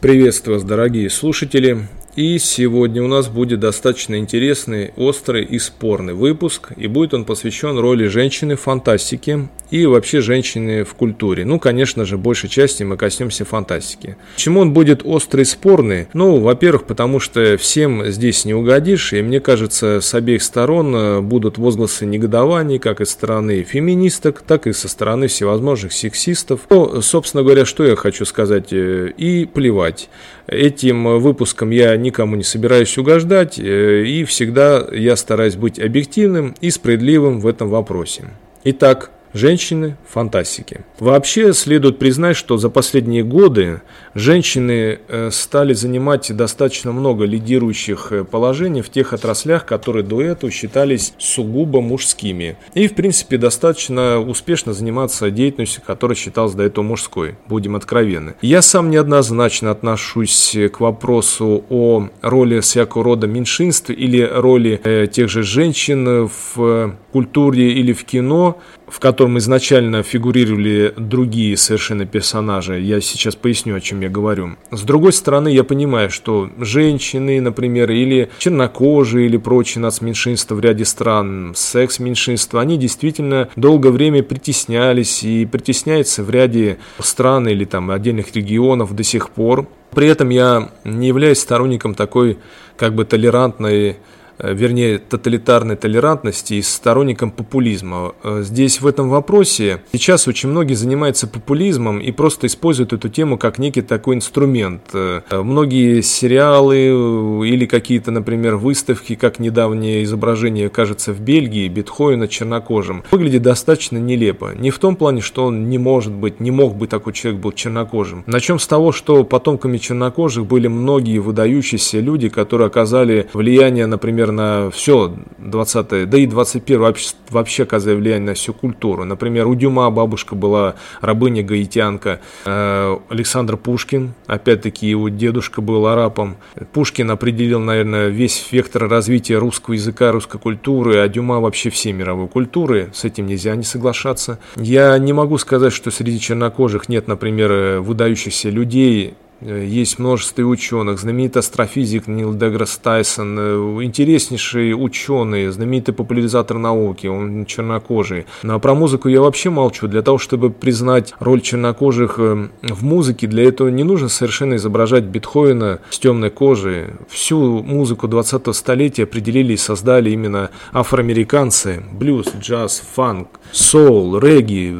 Приветствую вас, дорогие слушатели. И сегодня у нас будет достаточно интересный, острый и спорный выпуск, и будет он посвящен роли женщины в фантастике и вообще женщины в культуре. Ну, конечно же, большей части мы коснемся фантастики. Почему он будет острый и спорный? Ну, во-первых, потому что всем здесь не угодишь, и мне кажется, с обеих сторон э, будут возгласы негодований, как и со стороны феминисток, так и со стороны всевозможных сексистов. Ну, собственно говоря, что я хочу сказать, э, и плевать. Этим выпуском я никому не собираюсь угождать, э, и всегда я стараюсь быть объективным и справедливым в этом вопросе. Итак, Женщины – фантастики. Вообще следует признать, что за последние годы женщины э, стали занимать достаточно много лидирующих э, положений в тех отраслях, которые до этого считались сугубо мужскими. И, в принципе, достаточно успешно заниматься деятельностью, которая считалась до этого мужской, будем откровенны. Я сам неоднозначно отношусь к вопросу о роли всякого рода меньшинств или роли э, тех же женщин в культуре или в кино, в котором изначально фигурировали другие совершенно персонажи. Я сейчас поясню, о чем я говорю. С другой стороны, я понимаю, что женщины, например, или чернокожие, или прочие нацменьшинства в ряде стран, секс-меньшинства, они действительно долгое время притеснялись и притесняются в ряде стран или там отдельных регионов до сих пор. При этом я не являюсь сторонником такой как бы толерантной вернее, тоталитарной толерантности и сторонником популизма. Э, здесь в этом вопросе сейчас очень многие занимаются популизмом и просто используют эту тему как некий такой инструмент. Э, многие сериалы или какие-то, например, выставки, как недавнее изображение, кажется, в Бельгии, Бетховена чернокожим, выглядит достаточно нелепо. Не в том плане, что он не может быть, не мог бы такой человек был чернокожим. Начнем с того, что потомками чернокожих были многие выдающиеся люди, которые оказали влияние, например, например, на все 20-е, да и 21 вообще, вообще оказывает влияние на всю культуру. Например, у Дюма бабушка была рабыня гаитянка, э, Александр Пушкин, опять-таки его дедушка был арабом. Пушкин определил, наверное, весь вектор развития русского языка, русской культуры, а Дюма вообще всей мировой культуры. С этим нельзя не соглашаться. Я не могу сказать, что среди чернокожих нет, например, выдающихся людей, есть множество ученых, знаменитый астрофизик Нил Деграсс Тайсон, э, интереснейший ученый, знаменитый популяризатор науки, он чернокожий. Ну, а про музыку я вообще молчу. Для того, чтобы признать роль чернокожих э, в музыке, для этого не нужно совершенно изображать Бетховена с темной кожей. Всю музыку 20-го столетия определили и создали именно афроамериканцы. Блюз, джаз, фанк, соул, регги,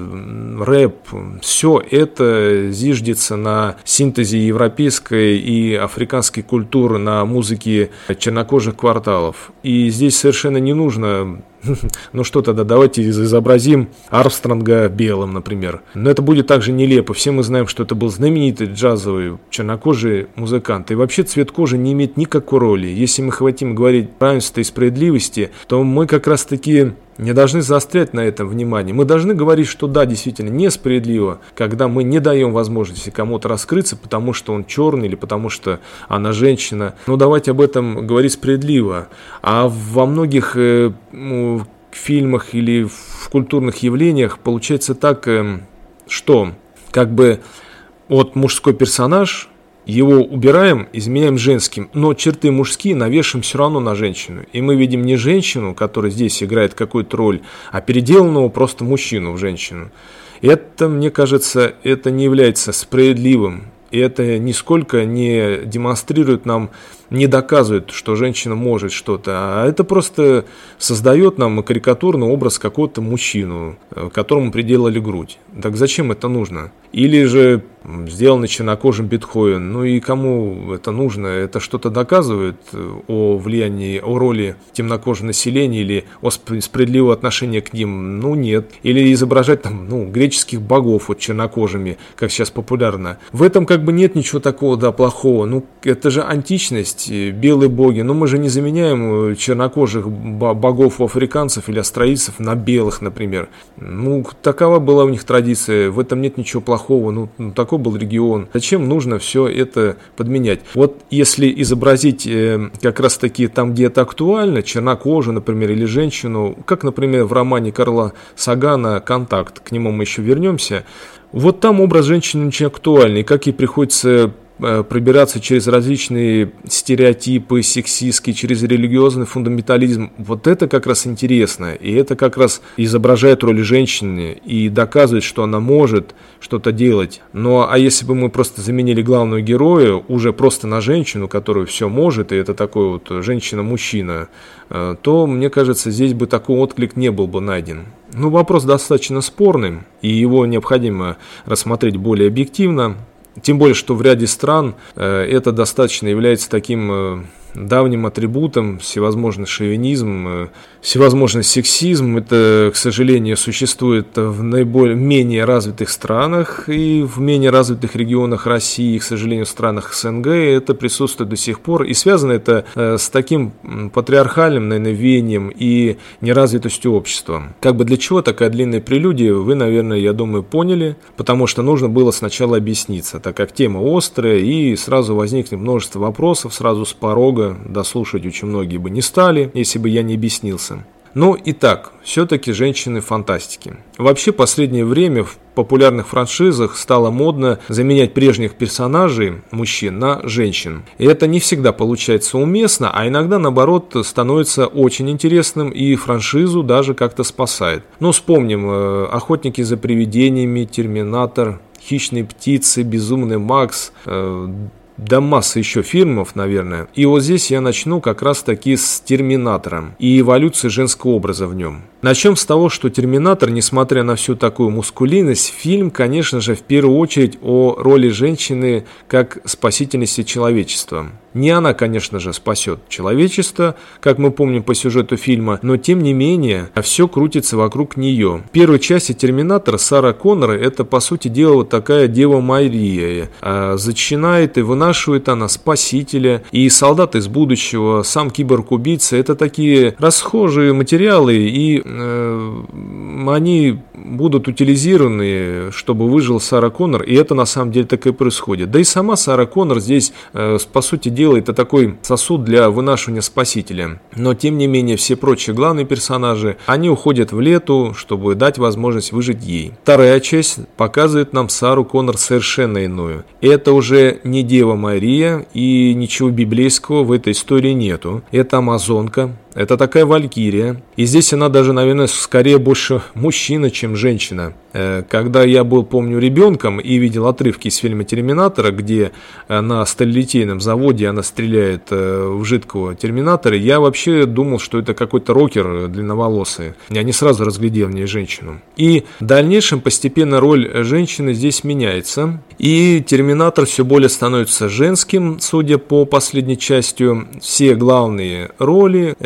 рэп. Все это зиждется на синтезе европейской и африканской культуры на музыке чернокожих кварталов. И здесь совершенно не нужно ну что тогда, давайте изобразим Армстронга белым, например. Но это будет также нелепо. Все мы знаем, что это был знаменитый джазовый чернокожий музыкант. И вообще цвет кожи не имеет никакой роли. Если мы хотим говорить равенства и справедливости, то мы как раз таки не должны заострять на этом внимание. Мы должны говорить, что да, действительно несправедливо, когда мы не даем возможности кому-то раскрыться, потому что он черный или потому что она женщина. Но давайте об этом говорить справедливо. А во многих э, ну, фильмах или в культурных явлениях получается так, э, что как бы вот мужской персонаж его убираем, изменяем женским, но черты мужские навешиваем все равно на женщину. И мы видим не женщину, которая здесь играет какую-то роль, а переделанного просто мужчину в женщину. Это, мне кажется, это не является справедливым. И это нисколько не демонстрирует нам не доказывает, что женщина может что-то, а это просто создает нам карикатурный образ какого-то мужчину, э, которому приделали грудь. Так зачем это нужно? Или же сделанный чернокожим биткоин, ну и кому это нужно? Это что-то доказывает э, о влиянии, о роли темнокожего населения или о справедливого отношения к ним? Ну нет. Или изображать там, ну, греческих богов вот чернокожими, как сейчас популярно. В этом как бы нет ничего такого, да, плохого. Ну, это же античность, есть белые боги, но мы же не заменяем э, чернокожих богов у африканцев или австралийцев на белых, например. Ну, такова была у них традиция, в этом нет ничего плохого, ну, ну такой был регион. Зачем нужно все это подменять? Вот если изобразить э, как раз таки там, где это актуально, чернокожую, например, или женщину, как, например, в романе Карла Сагана «Контакт», к нему мы еще вернемся, вот там образ женщины очень актуальный, как ей приходится пробираться через различные стереотипы сексистские, через религиозный фундаментализм. Вот это как раз интересно. И это как раз изображает роль женщины и доказывает, что она может что-то делать. Но а если бы мы просто заменили главного героя уже просто на женщину, которая все может, и это такой вот женщина-мужчина, э, то, мне кажется, здесь бы такой отклик не был бы найден. Ну, вопрос достаточно спорный, и его необходимо рассмотреть более объективно. Тем более, что в ряде стран э, это достаточно является таким э, давним атрибутом всевозможный шовинизм, э, всевозможный сексизм. Это, к сожалению, существует в наиболее менее развитых странах и в менее развитых регионах России, и, к сожалению, в странах СНГ это присутствует до сих пор. И связано это э, с таким патриархальным, наверное, веянием и неразвитостью общества. Как бы для чего такая длинная прелюдия, вы, наверное, я думаю, поняли, потому что нужно было сначала объясниться, так как тема острая, и сразу возникнет множество вопросов сразу с порога, дослушать очень многие бы не стали, если бы я не объяснился. Ну и так, все-таки женщины фантастики. Вообще последнее время в популярных франшизах стало модно заменять прежних персонажей, мужчин, на женщин. И это не всегда получается уместно, а иногда наоборот становится очень интересным и франшизу даже как-то спасает. Ну вспомним э, «Охотники за привидениями», «Терминатор», «Хищные птицы», «Безумный Макс», э, да масса еще фильмов, наверное. И вот здесь я начну как раз таки с «Терминатором» и эволюции женского образа в нем. Начнем с того, что «Терминатор», несмотря на всю такую мускулинность, фильм, конечно же, в первую очередь о роли женщины как спасительности человечества. Не она, конечно же, спасет человечество, как мы помним по сюжету фильма, но тем не менее все крутится вокруг нее. В первой части «Терминатора» Сара Коннор – это, по сути дела, вот такая Дева Мария. А, зачинает и вынашивает она спасителя, и солдат из будущего, сам киборг-убийца – это такие расхожие материалы, и э, они будут утилизированы, чтобы выжил Сара Коннор, и это на самом деле так и происходит. Да и сама Сара Коннор здесь, э, по сути дела, это такой сосуд для вынашивания спасителя. Но, тем не менее, все прочие главные персонажи, они уходят в лету, чтобы дать возможность выжить ей. Вторая часть показывает нам Сару Коннор совершенно иную. Это уже не Дева Мария, и ничего библейского в этой истории нету. Это амазонка, это такая валькирия. И здесь она даже, наверное, скорее больше мужчина, чем женщина. Э, когда я был, помню, ребенком и видел отрывки из фильма «Терминатора», где э, на сталилитейном заводе она стреляет э, в жидкого терминатора, я вообще думал, что это какой-то рокер длинноволосый. Я не сразу разглядел в ней женщину. И в дальнейшем постепенно роль женщины здесь меняется. И терминатор все более становится женским, судя по последней части. Все главные роли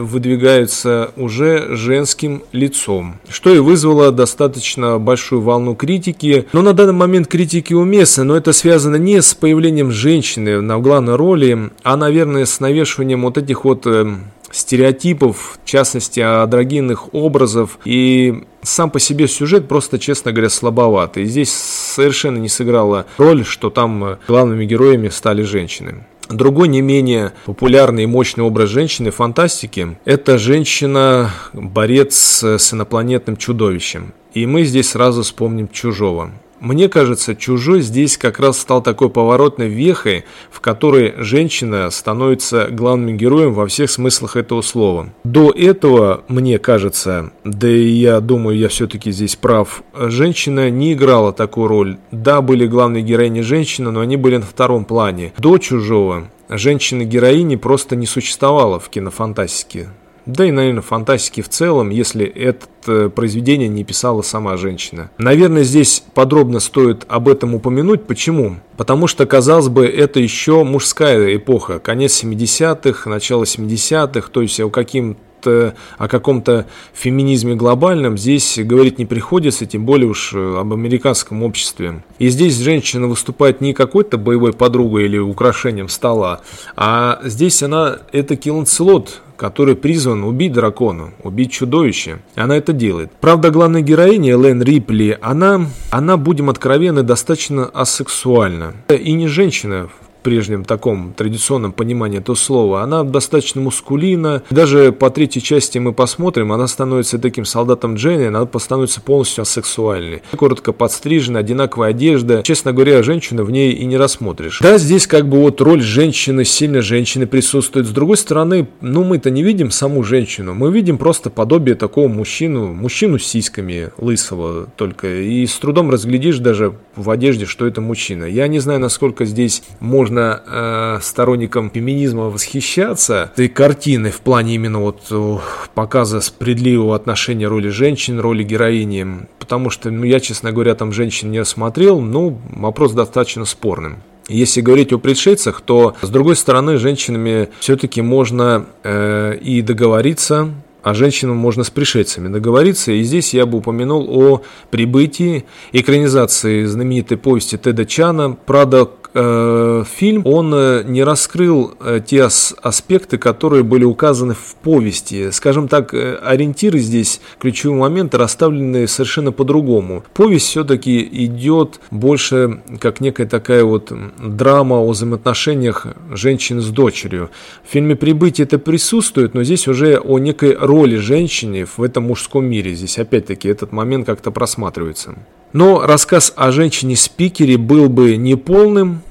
выдвигаются уже женским лицом, что и вызвало достаточно большую волну критики. Но на данный момент критики уместны, но это связано не с появлением женщины на главной роли, а, наверное, с навешиванием вот этих вот э, стереотипов, в частности, адрогинных образов. И сам по себе сюжет просто, честно говоря, слабоватый. Здесь совершенно не сыграла роль, что там э, главными героями стали женщины. Другой не менее популярный и мощный образ женщины фантастики – это женщина-борец с инопланетным чудовищем. И мы здесь сразу вспомним «Чужого». Мне кажется, «Чужой» здесь как раз стал такой поворотной вехой, в которой женщина становится главным героем во всех смыслах этого слова. До этого, мне кажется, да и я думаю, я все-таки здесь прав, женщина не играла такую роль. Да, были главные героини женщины, но они были на втором плане. До «Чужого» женщины-героини просто не существовало в кинофантастике да и, наверное, фантастики в целом, если это э, произведение не писала сама женщина. Наверное, здесь подробно стоит об этом упомянуть. Почему? Потому что, казалось бы, это еще мужская эпоха, конец 70-х, начало 70-х, то есть о каким о каком-то феминизме глобальном здесь говорить не приходится, тем более уж э, об американском обществе. И здесь женщина выступает не какой-то боевой подругой или украшением стола, а здесь она это Киланцелот, который призван убить дракона, убить чудовище. Она это делает. Правда, главная героиня Элен Рипли, она, она, будем откровенны, достаточно асексуальна. И не женщина прежнем таком традиционном понимании этого слова, она достаточно мускулина. Даже по третьей части мы посмотрим, она становится таким солдатом Дженни, она становится полностью асексуальной. Коротко подстрижена, одинаковая одежда. Честно говоря, женщину в ней и не рассмотришь. Да, здесь как бы вот роль женщины, сильно женщины присутствует. С другой стороны, ну мы-то не видим саму женщину, мы видим просто подобие такого мужчину, мужчину с сиськами, лысого только. И с трудом разглядишь даже в одежде, что это мужчина. Я не знаю, насколько здесь можно э, сторонникам феминизма восхищаться этой картины в плане именно вот э, показа справедливого отношения роли женщин, роли героини. Потому что, ну, я, честно говоря, там женщин не осмотрел, ну, вопрос достаточно спорным. Если говорить о пришельцах, то, с другой стороны, женщинами все-таки можно э, и договориться, а женщинам можно с пришельцами договориться. И здесь я бы упомянул о прибытии экранизации знаменитой повести Теда Чана «Прада э, фильм, он э, не раскрыл э, те ас аспекты, которые были указаны в повести. Скажем так, э, ориентиры здесь, ключевые моменты расставлены совершенно по-другому. Повесть все-таки идет больше как некая такая вот драма о взаимоотношениях женщины с дочерью. В фильме «Прибытие» это присутствует, но здесь уже о некой роли женщины в этом мужском мире. Здесь опять-таки этот момент как-то просматривается. Но рассказ о женщине-спикере был бы неполным,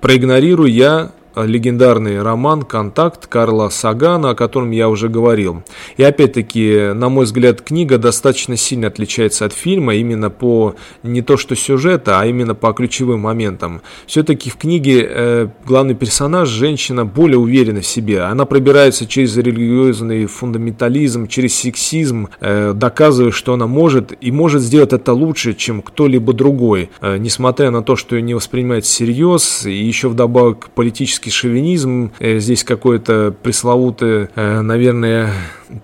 проигнорируя я легендарный роман «Контакт» Карла Сагана, о котором я уже говорил. И опять-таки, на мой взгляд, книга достаточно сильно отличается от фильма именно по не то что сюжета, а именно по ключевым моментам. Все-таки в книге э, главный персонаж, женщина, более уверена в себе. Она пробирается через религиозный фундаментализм, через сексизм, э, доказывая, что она может и может сделать это лучше, чем кто-либо другой. Э, несмотря на то, что ее не воспринимают всерьез, и еще вдобавок политически российский шовинизм, э, здесь какой-то пресловутый, э, наверное,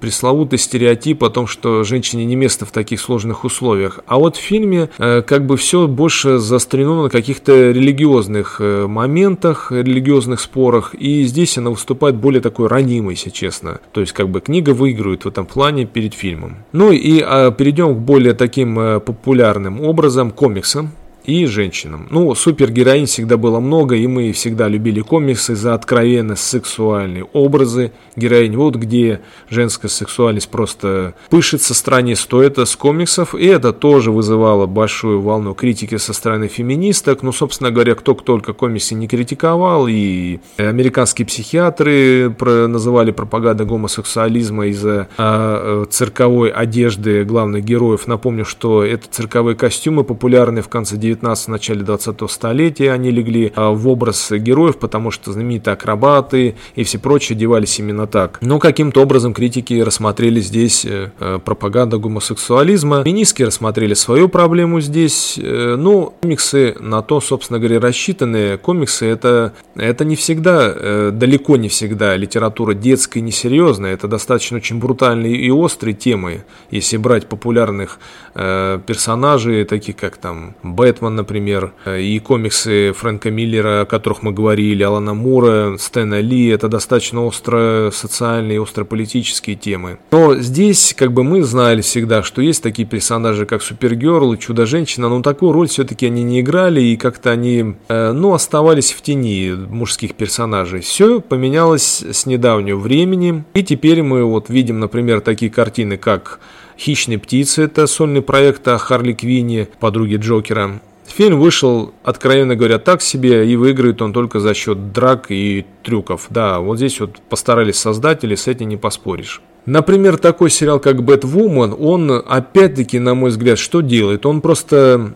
пресловутый стереотип о том, что женщине не место в таких сложных условиях. А вот в фильме э, как бы все больше заострено на каких-то религиозных моментах, религиозных спорах, и здесь она выступает более такой ранимой, если честно. То есть как бы книга выигрывает в этом плане перед фильмом. Ну и а, перейдем к более таким популярным образом комиксам и женщинам. Ну, супергероинь всегда было много, и мы всегда любили комиксы за откровенно сексуальные образы героинь. Вот где женская сексуальность просто пышет со стороны, то это с комиксов, и это тоже вызывало большую волну критики со стороны феминисток. Ну, собственно говоря, кто только комиксы не критиковал, и американские психиатры называли пропагандой гомосексуализма из-за а, цирковой одежды главных героев. Напомню, что это цирковые костюмы, популярные в конце 19 19 в начале 20 столетия они легли а, в образ героев, потому что знаменитые акробаты и все прочие одевались именно так. Но каким-то образом критики рассмотрели здесь э, э, пропаганда гомосексуализма. Феминистки рассмотрели свою проблему здесь. Э, ну, комиксы на то, собственно говоря, рассчитаны. Комиксы это, это не всегда, далеко не всегда литература детская и несерьезная. Это достаточно очень брутальные и острые темы. Если брать популярных персонажей, таких как там Бэтмен, Бэтмен, например, э, и комиксы Фрэнка Миллера, о которых мы говорили, Алана Мура, Стэна Ли, это достаточно остро социальные, остро политические темы. Но здесь, как бы мы знали всегда, что есть такие персонажи, как Супергерл и Чудо-женщина, но такую роль все-таки они не играли, и как-то они, э, ну, оставались в тени мужских персонажей. Все поменялось с недавнего времени, и теперь мы вот видим, например, такие картины, как «Хищные птицы» — это сольный проект о Харли Квинне, подруге Джокера. Фильм вышел, откровенно говоря, так себе, и выиграет он только за счет драк и трюков. Да, вот здесь вот постарались создатели, с этим не поспоришь. Например, такой сериал, как «Бэтвумен», он, опять-таки, на мой взгляд, что делает? Он просто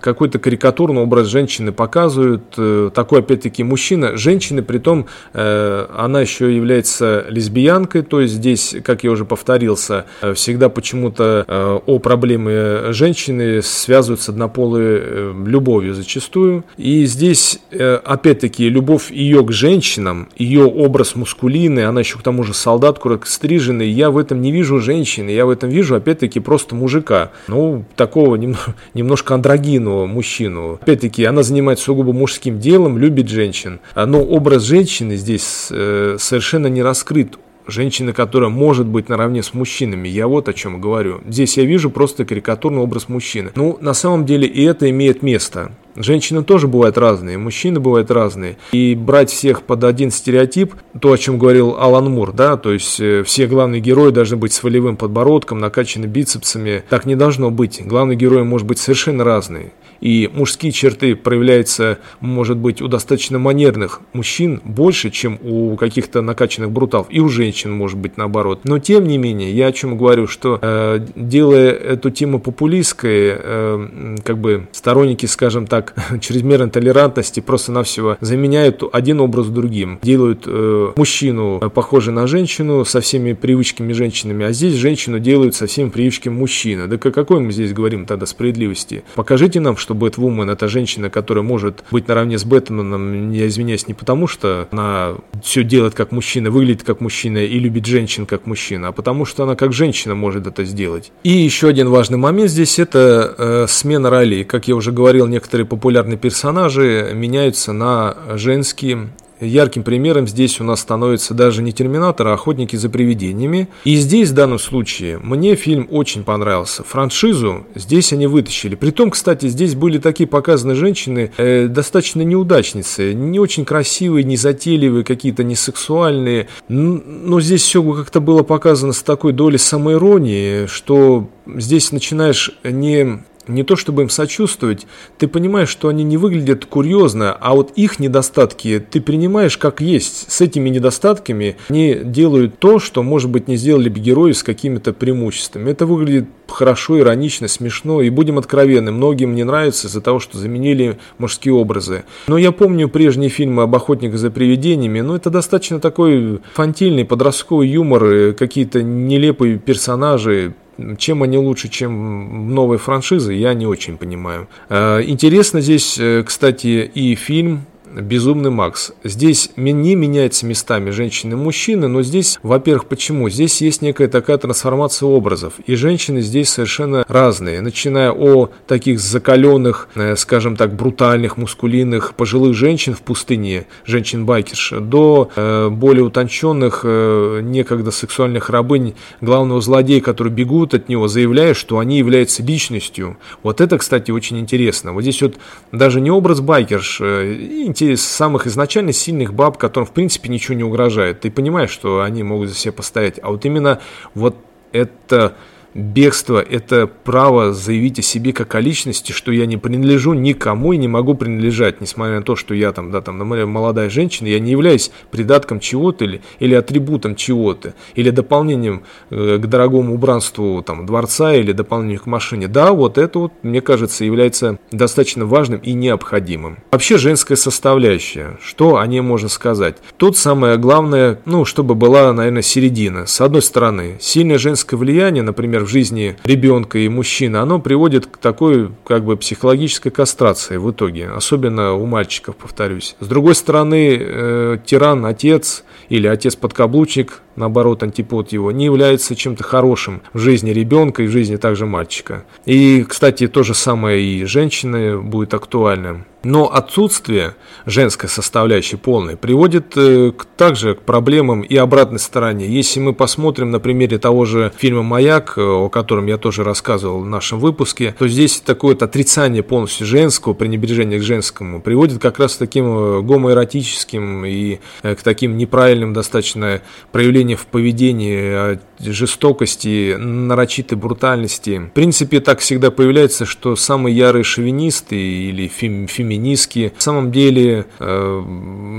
какой-то карикатурный образ женщины показывают. Э, такой, опять-таки, мужчина. Женщина, при том, э, она еще является лесбиянкой, то есть здесь, как я уже повторился, э, всегда почему-то о проблеме женщины связывают с однополой любовью зачастую. И здесь, опять-таки, любовь ее к женщинам, ее образ мускулины, она еще к тому же солдат, стриженный, я в этом не вижу женщины, я в этом вижу, опять-таки, просто мужика. Ну, такого немного немножко андрогину мужчину. Опять-таки, она занимается сугубо мужским делом, любит женщин. Но образ женщины здесь э, совершенно не раскрыт женщина, которая может быть наравне с мужчинами. Я вот о чем говорю. Здесь я вижу просто карикатурный образ мужчины. Ну, на самом деле и это имеет место. Женщины тоже бывают разные, мужчины бывают разные. И брать всех под один стереотип, то, о чем говорил Алан Мур, да, то есть э, все главные герои должны быть с волевым подбородком, накачаны бицепсами. Так не должно быть. Главные герои может быть совершенно разные и мужские черты проявляются, может быть, у достаточно манерных мужчин больше, чем у каких-то накачанных бруталов, и у женщин, может быть, наоборот. Но, тем не менее, я о чем говорю, что э, делая эту тему популистской, э, как бы сторонники, скажем так, чрезмерной толерантности просто-навсего заменяют один образ другим, делают э, мужчину похожий на женщину со всеми привычками женщинами, а здесь женщину делают со всеми привычками мужчины. Да какой мы здесь говорим тогда справедливости? Покажите нам, что Бэтвумен это женщина, которая может быть наравне с Бэтменом, я извиняюсь, не потому что она все делает как мужчина, выглядит как мужчина и любит женщин как мужчина, а потому что она как женщина может это сделать. И еще один важный момент здесь это э, смена ролей. Как я уже говорил, некоторые популярные персонажи меняются на женские Ярким примером здесь у нас становится даже не «Терминатор», а «Охотники за привидениями». И здесь, в данном случае, мне фильм очень понравился. Франшизу здесь они вытащили. Притом, кстати, здесь были такие показаны женщины, э, достаточно неудачницы, не очень красивые, не затейливые, какие-то не сексуальные. Но здесь все как-то было показано с такой долей самоиронии, что здесь начинаешь не не то чтобы им сочувствовать, ты понимаешь, что они не выглядят курьезно, а вот их недостатки ты принимаешь как есть. С этими недостатками они делают то, что, может быть, не сделали бы герои с какими-то преимуществами. Это выглядит хорошо, иронично, смешно, и будем откровенны, многим не нравится из-за того, что заменили мужские образы. Но я помню прежние фильмы об охотниках за привидениями, но это достаточно такой фантильный подростковый юмор, какие-то нелепые персонажи, чем они лучше, чем новые франшизы, я не очень понимаю. Э, интересно здесь, э, кстати, и фильм Безумный Макс. Здесь не меняется местами женщины и мужчины, но здесь, во-первых, почему? Здесь есть некая такая трансформация образов, и женщины здесь совершенно разные, начиная о таких закаленных, э, скажем так, брутальных, мускулинных пожилых женщин в пустыне, женщин-байкерш, до э, более утонченных, э, некогда сексуальных рабынь главного злодея, которые бегут от него, заявляя, что они являются личностью. Вот это, кстати, очень интересно. Вот здесь вот даже не образ байкерш, интересно, те самых изначально сильных баб, которым, в принципе, ничего не угрожает. Ты понимаешь, что они могут за себя постоять. А вот именно вот это Бегство – это право заявить о себе как о личности, что я не принадлежу никому и не могу принадлежать, несмотря на то, что я там, да, там, молодая женщина, я не являюсь придатком чего-то или, или атрибутом чего-то, или дополнением э, к дорогому убранству там, дворца или дополнением к машине. Да, вот это вот, мне кажется, является достаточно важным и необходимым. Вообще женская составляющая, что о ней можно сказать? Тут самое главное, ну, чтобы была, наверное, середина. С одной стороны, сильное женское влияние, например, в жизни ребенка и мужчины, оно приводит к такой как бы психологической кастрации в итоге, особенно у мальчиков, повторюсь. С другой стороны, э, тиран, отец или отец-подкаблучник, наоборот, антипод его, не является чем-то хорошим в жизни ребенка и в жизни также мальчика. И, кстати, то же самое и женщины будет актуальным. Но отсутствие женской составляющей полной приводит э, к, также к проблемам и обратной стороне. Если мы посмотрим на примере того же фильма «Маяк», э, о котором я тоже рассказывал в нашем выпуске, то здесь такое отрицание полностью женского, пренебрежение к женскому приводит как раз к таким э, гомоэротическим и к таким неправильным достаточно проявлениям в поведении, жестокости, нарочитой брутальности. В принципе, так всегда появляется, что самые ярые шовинисты или фем, феминистки в самом деле э,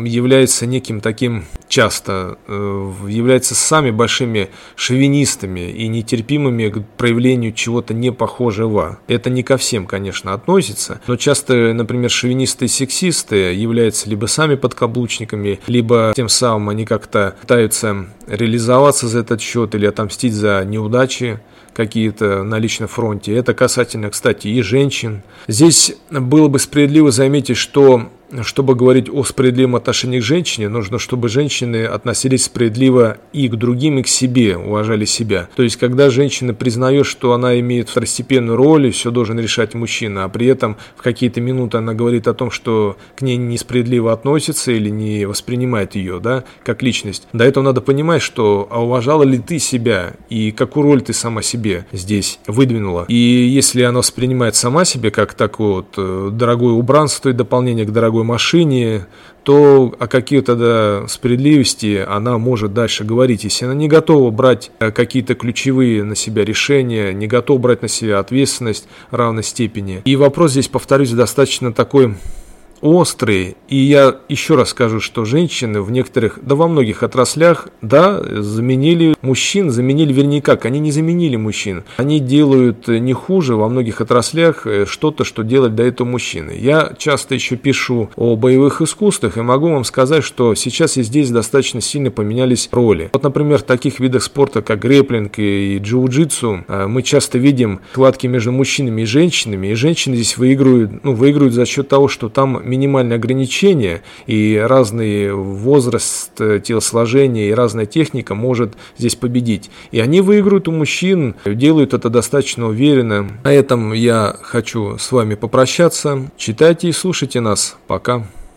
являются неким таким часто, э, являются сами большими шовинистами и нетерпимыми к проявлению чего-то не похожего. Это не ко всем, конечно, относится, но часто, например, шовинисты и сексисты являются либо сами подкаблучниками, либо тем самым они как-то пытаются реализоваться за этот счет или отомстить за неудачи какие-то на личном фронте. Это касательно, кстати, и женщин. Здесь было бы справедливо заметить, что чтобы говорить о справедливом отношении к женщине, нужно, чтобы женщины относились справедливо и к другим, и к себе, уважали себя. То есть, когда женщина признает, что она имеет второстепенную роль, и все должен решать мужчина, а при этом в какие-то минуты она говорит о том, что к ней несправедливо относится или не воспринимает ее, да, как личность. До этого надо понимать, что а уважала ли ты себя и какую роль ты сама себе здесь выдвинула. И если она воспринимает сама себе как такое вот э, дорогое убранство и дополнение к дорогой машине, то о какие тогда справедливости она может дальше говорить. Если она не готова брать э, какие-то ключевые на себя решения, не готова брать на себя ответственность равной степени. И вопрос здесь, повторюсь, достаточно такой острые. И я еще раз скажу, что женщины в некоторых, да во многих отраслях, да, заменили мужчин, заменили, вернее как, они не заменили мужчин. Они делают не хуже во многих отраслях э, что-то, что делать до этого мужчины. Я часто еще пишу о боевых искусствах и могу вам сказать, что сейчас и здесь достаточно сильно поменялись роли. Вот, например, в таких видах спорта, как греплинг и джиу-джитсу, э, мы часто видим схватки между мужчинами и женщинами, и женщины здесь выигрывают, ну, выигрывают за счет того, что там минимальные ограничения и разный возраст э, телосложения и разная техника может здесь победить. И они выиграют у мужчин, делают это достаточно уверенно. На этом я хочу с вами попрощаться. Читайте и слушайте нас. Пока.